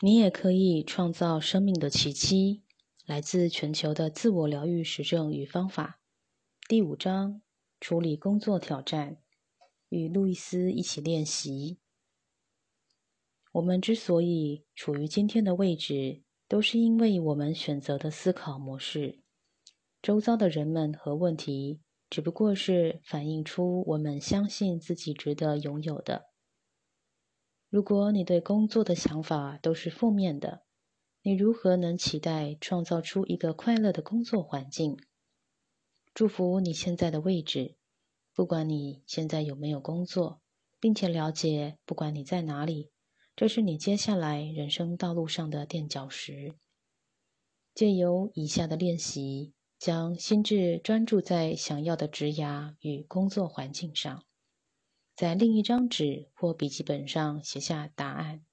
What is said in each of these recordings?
你也可以创造生命的奇迹。来自全球的自我疗愈实证与方法，第五章：处理工作挑战。与路易斯一起练习。我们之所以处于今天的位置，都是因为我们选择的思考模式。周遭的人们和问题，只不过是反映出我们相信自己值得拥有的。如果你对工作的想法都是负面的，你如何能期待创造出一个快乐的工作环境？祝福你现在的位置，不管你现在有没有工作，并且了解，不管你在哪里，这是你接下来人生道路上的垫脚石。借由以下的练习，将心智专注在想要的职涯与工作环境上。在另一张纸或笔记本上写下答案。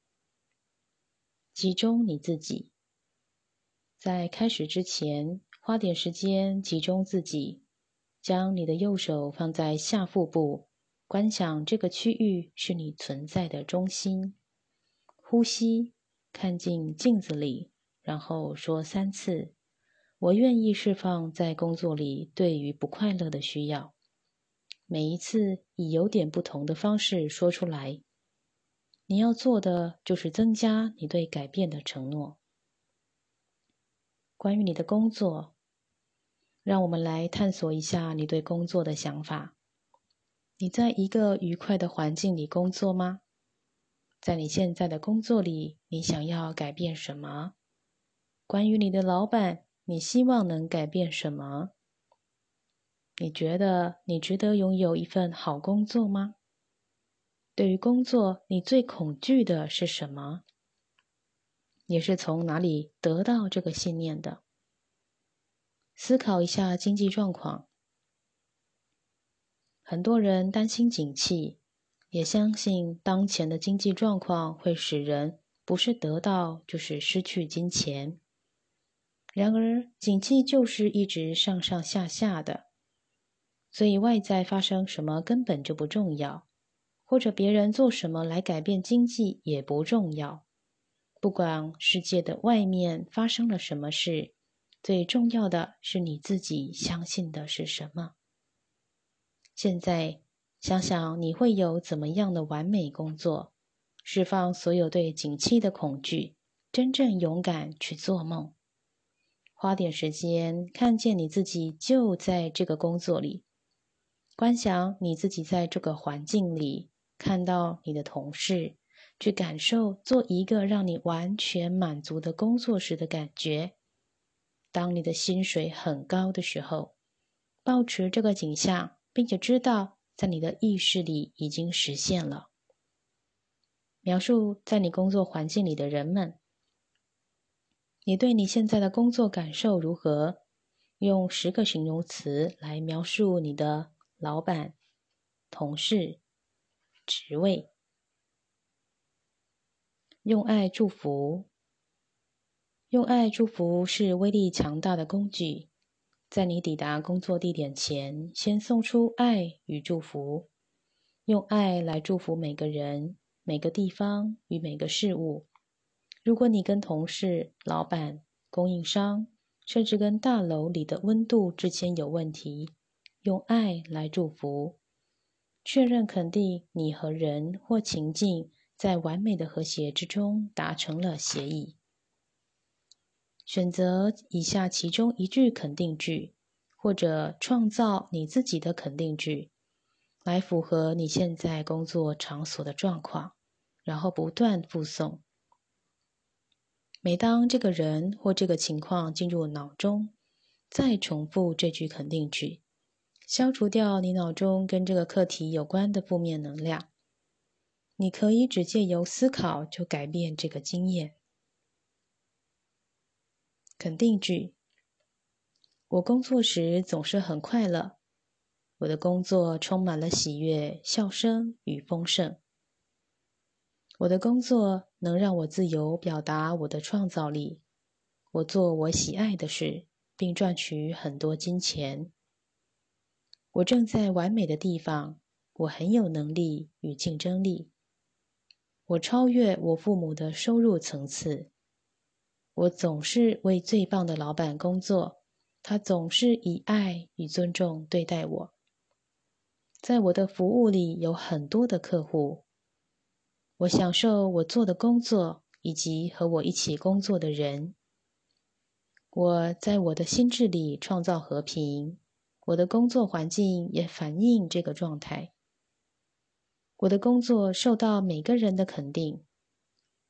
集中你自己，在开始之前，花点时间集中自己，将你的右手放在下腹部，观想这个区域是你存在的中心。呼吸，看进镜子里，然后说三次：“我愿意释放在工作里对于不快乐的需要。”每一次以有点不同的方式说出来。你要做的就是增加你对改变的承诺。关于你的工作，让我们来探索一下你对工作的想法。你在一个愉快的环境里工作吗？在你现在的工作里，你想要改变什么？关于你的老板，你希望能改变什么？你觉得你值得拥有一份好工作吗？对于工作，你最恐惧的是什么？你是从哪里得到这个信念的？思考一下经济状况。很多人担心景气，也相信当前的经济状况会使人不是得到就是失去金钱。然而，景气就是一直上上下下的。所以，外在发生什么根本就不重要，或者别人做什么来改变经济也不重要。不管世界的外面发生了什么事，最重要的是你自己相信的是什么。现在想想你会有怎么样的完美工作，释放所有对景气的恐惧，真正勇敢去做梦。花点时间看见你自己就在这个工作里。观想你自己在这个环境里，看到你的同事，去感受做一个让你完全满足的工作时的感觉。当你的薪水很高的时候，保持这个景象，并且知道在你的意识里已经实现了。描述在你工作环境里的人们，你对你现在的工作感受如何？用十个形容词来描述你的。老板、同事、职位，用爱祝福。用爱祝福是威力强大的工具。在你抵达工作地点前，先送出爱与祝福。用爱来祝福每个人、每个地方与每个事物。如果你跟同事、老板、供应商，甚至跟大楼里的温度之间有问题，用爱来祝福，确认肯定你和人或情境在完美的和谐之中达成了协议。选择以下其中一句肯定句，或者创造你自己的肯定句，来符合你现在工作场所的状况，然后不断复诵。每当这个人或这个情况进入脑中，再重复这句肯定句。消除掉你脑中跟这个课题有关的负面能量。你可以只借由思考就改变这个经验。肯定句：我工作时总是很快乐。我的工作充满了喜悦、笑声与丰盛。我的工作能让我自由表达我的创造力。我做我喜爱的事，并赚取很多金钱。我正在完美的地方，我很有能力与竞争力。我超越我父母的收入层次。我总是为最棒的老板工作，他总是以爱与尊重对待我。在我的服务里有很多的客户，我享受我做的工作以及和我一起工作的人。我在我的心智里创造和平，我的工作环境也反映这个状态。我的工作受到每个人的肯定，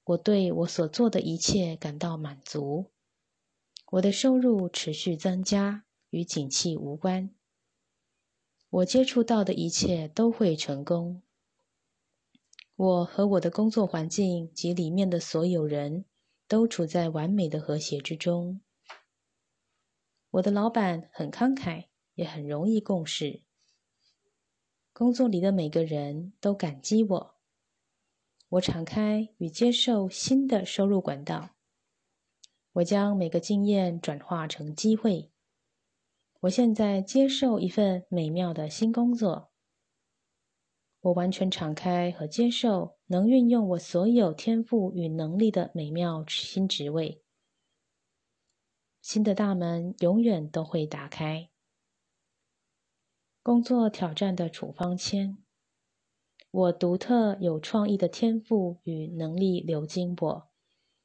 我对我所做的一切感到满足。我的收入持续增加，与景气无关。我接触到的一切都会成功。我和我的工作环境及里面的所有人都处在完美的和谐之中。我的老板很慷慨，也很容易共事。工作里的每个人都感激我。我敞开与接受新的收入管道。我将每个经验转化成机会。我现在接受一份美妙的新工作。我完全敞开和接受能运用我所有天赋与能力的美妙新职位。新的大门永远都会打开。工作挑战的处方签，我独特有创意的天赋与能力流经我，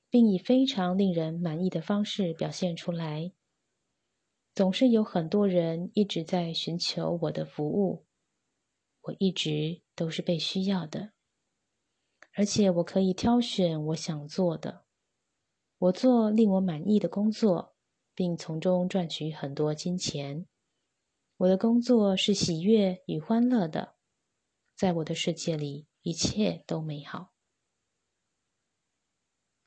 并以非常令人满意的方式表现出来。总是有很多人一直在寻求我的服务，我一直都是被需要的，而且我可以挑选我想做的。我做令我满意的工作。并从中赚取很多金钱。我的工作是喜悦与欢乐的，在我的世界里，一切都美好。